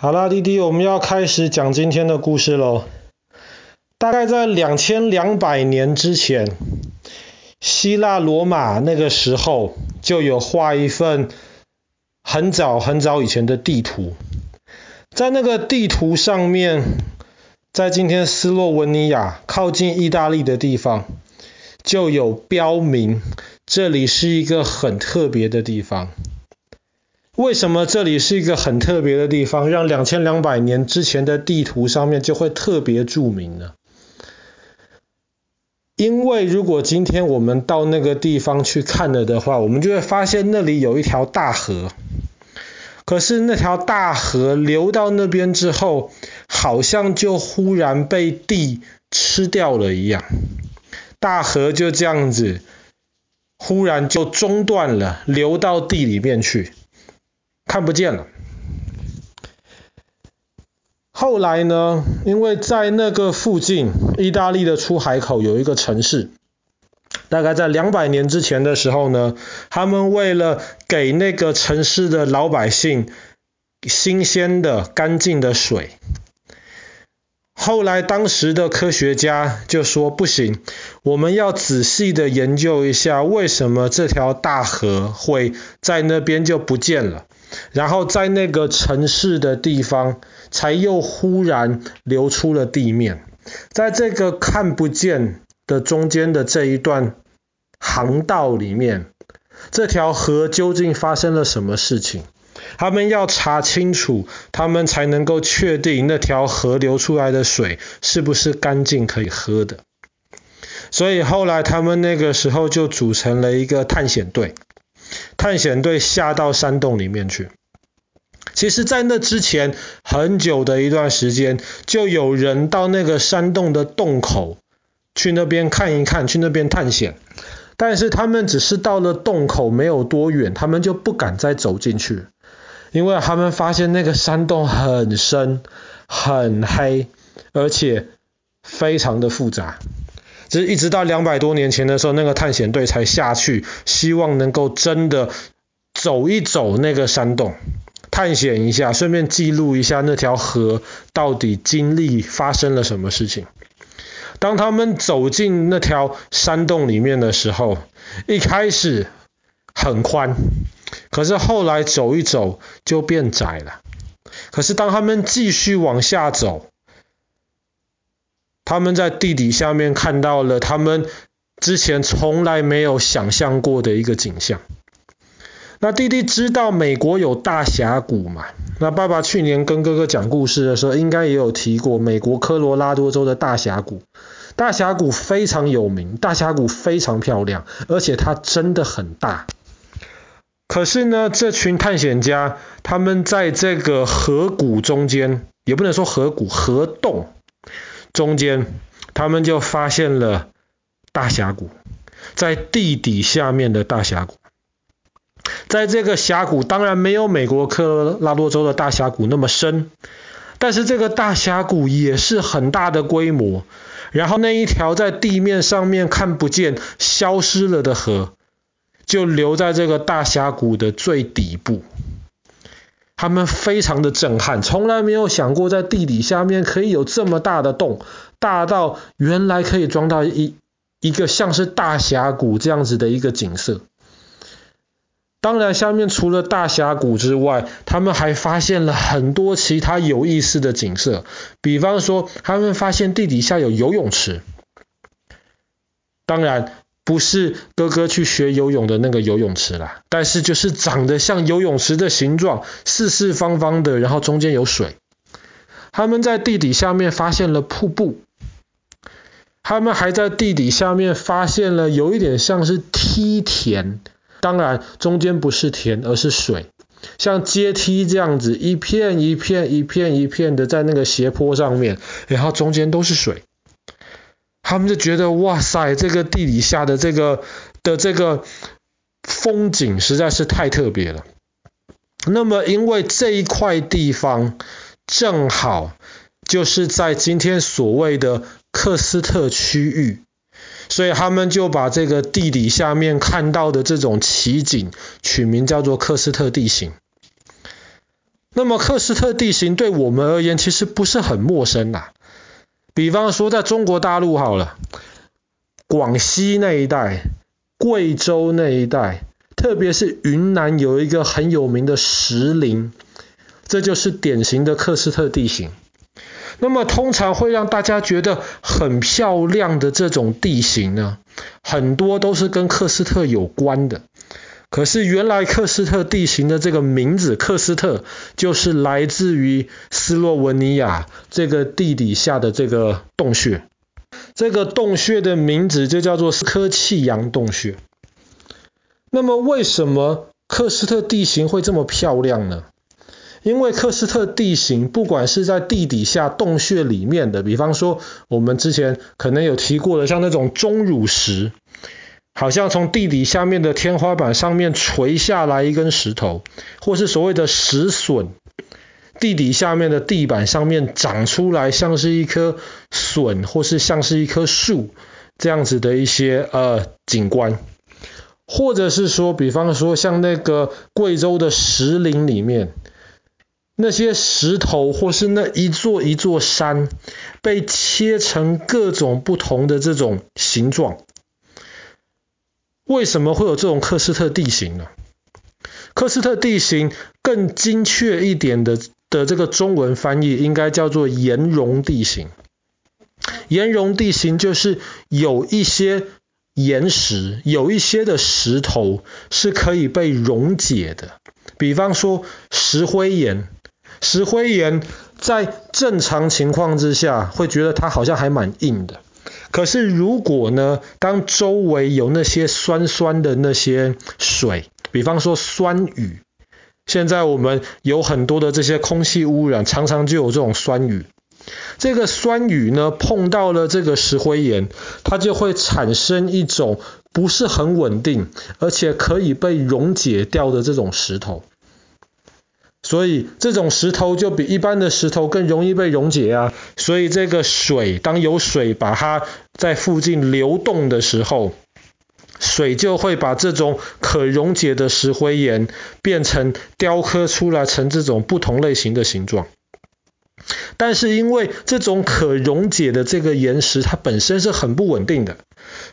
好啦，弟弟，我们要开始讲今天的故事喽。大概在两千两百年之前，希腊罗马那个时候就有画一份很早很早以前的地图，在那个地图上面，在今天斯洛文尼亚靠近意大利的地方，就有标明这里是一个很特别的地方。为什么这里是一个很特别的地方，让两千两百年之前的地图上面就会特别著名呢？因为如果今天我们到那个地方去看了的话，我们就会发现那里有一条大河。可是那条大河流到那边之后，好像就忽然被地吃掉了一样，大河就这样子忽然就中断了，流到地里面去。看不见了。后来呢，因为在那个附近，意大利的出海口有一个城市，大概在两百年之前的时候呢，他们为了给那个城市的老百姓新鲜的、干净的水，后来当时的科学家就说不行，我们要仔细的研究一下，为什么这条大河会在那边就不见了。然后在那个城市的地方，才又忽然流出了地面。在这个看不见的中间的这一段航道里面，这条河究竟发生了什么事情？他们要查清楚，他们才能够确定那条河流出来的水是不是干净可以喝的。所以后来他们那个时候就组成了一个探险队。探险队下到山洞里面去。其实，在那之前很久的一段时间，就有人到那个山洞的洞口去那边看一看，去那边探险。但是他们只是到了洞口没有多远，他们就不敢再走进去，因为他们发现那个山洞很深、很黑，而且非常的复杂。只是一直到两百多年前的时候，那个探险队才下去，希望能够真的走一走那个山洞，探险一下，顺便记录一下那条河到底经历发生了什么事情。当他们走进那条山洞里面的时候，一开始很宽，可是后来走一走就变窄了。可是当他们继续往下走，他们在地底下面看到了他们之前从来没有想象过的一个景象。那弟弟知道美国有大峡谷嘛？那爸爸去年跟哥哥讲故事的时候，应该也有提过美国科罗拉多州的大峡谷。大峡谷非常有名，大峡谷非常漂亮，而且它真的很大。可是呢，这群探险家他们在这个河谷中间，也不能说河谷，河洞。中间，他们就发现了大峡谷，在地底下面的大峡谷。在这个峡谷，当然没有美国科罗拉多州的大峡谷那么深，但是这个大峡谷也是很大的规模。然后那一条在地面上面看不见、消失了的河，就留在这个大峡谷的最底部。他们非常的震撼，从来没有想过在地底下面可以有这么大的洞，大到原来可以装到一一个像是大峡谷这样子的一个景色。当然，下面除了大峡谷之外，他们还发现了很多其他有意思的景色，比方说，他们发现地底下有游泳池。当然。不是哥哥去学游泳的那个游泳池啦，但是就是长得像游泳池的形状，四四方方的，然后中间有水。他们在地底下面发现了瀑布，他们还在地底下面发现了有一点像是梯田，当然中间不是田，而是水，像阶梯这样子，一片一片一片一片的在那个斜坡上面，然后中间都是水。他们就觉得哇塞，这个地底下的这个的这个风景实在是太特别了。那么，因为这一块地方正好就是在今天所谓的克斯特区域，所以他们就把这个地底下面看到的这种奇景取名叫做克斯特地形。那么克斯特地形对我们而言其实不是很陌生呐。比方说在中国大陆好了，广西那一带、贵州那一带，特别是云南有一个很有名的石林，这就是典型的喀斯特地形。那么通常会让大家觉得很漂亮的这种地形呢，很多都是跟喀斯特有关的。可是原来克斯特地形的这个名字“克斯特”就是来自于斯洛文尼亚这个地底下的这个洞穴。这个洞穴的名字就叫做科契扬洞穴。那么为什么克斯特地形会这么漂亮呢？因为克斯特地形不管是在地底下洞穴里面的，比方说我们之前可能有提过的，像那种钟乳石。好像从地底下面的天花板上面垂下来一根石头，或是所谓的石笋，地底下面的地板上面长出来像是一棵笋，或是像是一棵树这样子的一些呃景观，或者是说，比方说像那个贵州的石林里面，那些石头或是那一座一座山被切成各种不同的这种形状。为什么会有这种喀斯特地形呢？喀斯特地形更精确一点的的这个中文翻译应该叫做岩溶地形。岩溶地形就是有一些岩石，有一些的石头是可以被溶解的。比方说石灰岩，石灰岩在正常情况之下会觉得它好像还蛮硬的。可是如果呢，当周围有那些酸酸的那些水，比方说酸雨，现在我们有很多的这些空气污染，常常就有这种酸雨。这个酸雨呢，碰到了这个石灰岩，它就会产生一种不是很稳定，而且可以被溶解掉的这种石头。所以这种石头就比一般的石头更容易被溶解啊，所以这个水，当有水把它在附近流动的时候，水就会把这种可溶解的石灰岩变成雕刻出来成这种不同类型的形状。但是因为这种可溶解的这个岩石它本身是很不稳定的，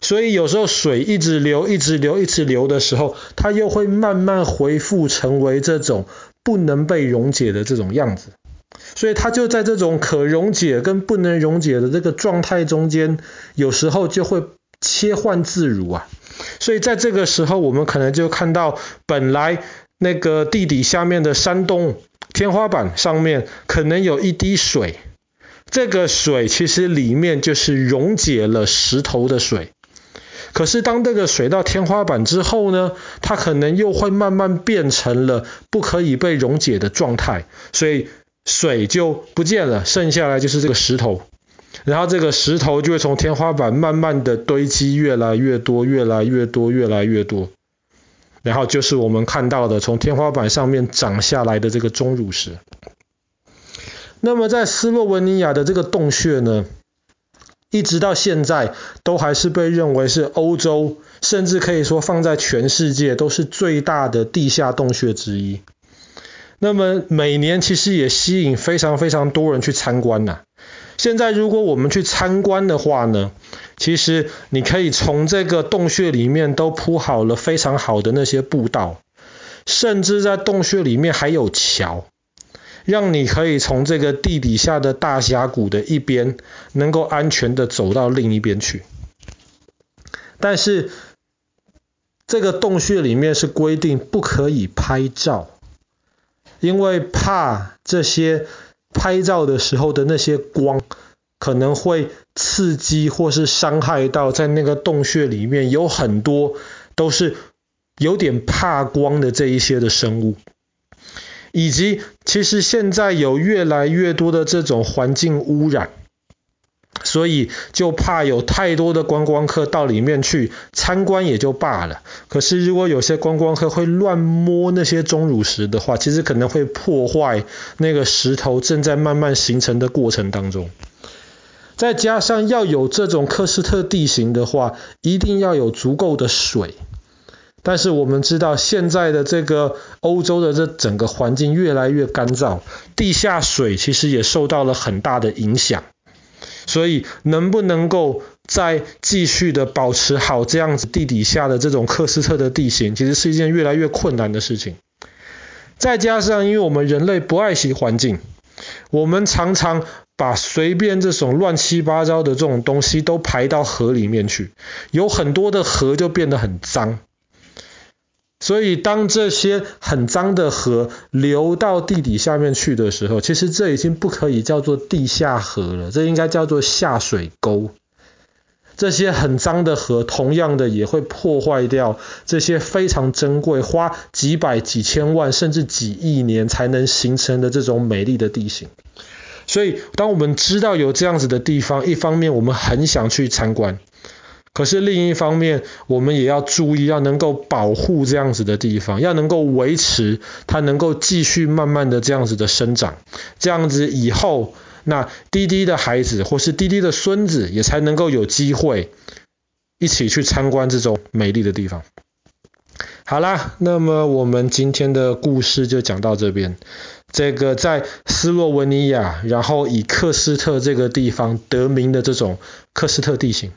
所以有时候水一直流、一直流、一直流的时候，它又会慢慢恢复成为这种。不能被溶解的这种样子，所以它就在这种可溶解跟不能溶解的这个状态中间，有时候就会切换自如啊。所以在这个时候，我们可能就看到本来那个地底下面的山洞天花板上面可能有一滴水，这个水其实里面就是溶解了石头的水。可是当这个水到天花板之后呢，它可能又会慢慢变成了不可以被溶解的状态，所以水就不见了，剩下来就是这个石头，然后这个石头就会从天花板慢慢的堆积越来越多，越来越多，越来越多，然后就是我们看到的从天花板上面长下来的这个钟乳石。那么在斯洛文尼亚的这个洞穴呢，一直到现在，都还是被认为是欧洲，甚至可以说放在全世界都是最大的地下洞穴之一。那么每年其实也吸引非常非常多人去参观呐。现在如果我们去参观的话呢，其实你可以从这个洞穴里面都铺好了非常好的那些步道，甚至在洞穴里面还有桥。让你可以从这个地底下的大峡谷的一边，能够安全的走到另一边去。但是，这个洞穴里面是规定不可以拍照，因为怕这些拍照的时候的那些光，可能会刺激或是伤害到在那个洞穴里面有很多都是有点怕光的这一些的生物。以及，其实现在有越来越多的这种环境污染，所以就怕有太多的观光客到里面去参观也就罢了。可是如果有些观光客会乱摸那些钟乳石的话，其实可能会破坏那个石头正在慢慢形成的过程当中。再加上要有这种喀斯特地形的话，一定要有足够的水。但是我们知道现在的这个欧洲的这整个环境越来越干燥，地下水其实也受到了很大的影响。所以能不能够再继续的保持好这样子地底下的这种克斯特的地形，其实是一件越来越困难的事情。再加上因为我们人类不爱惜环境，我们常常把随便这种乱七八糟的这种东西都排到河里面去，有很多的河就变得很脏。所以，当这些很脏的河流到地底下面去的时候，其实这已经不可以叫做地下河了，这应该叫做下水沟。这些很脏的河，同样的也会破坏掉这些非常珍贵、花几百、几千万甚至几亿年才能形成的这种美丽的地形。所以，当我们知道有这样子的地方，一方面我们很想去参观。可是另一方面，我们也要注意，要能够保护这样子的地方，要能够维持它能够继续慢慢的这样子的生长，这样子以后，那滴滴的孩子或是滴滴的孙子也才能够有机会一起去参观这种美丽的地方。好啦，那么我们今天的故事就讲到这边。这个在斯洛文尼亚，然后以克斯特这个地方得名的这种克斯特地形。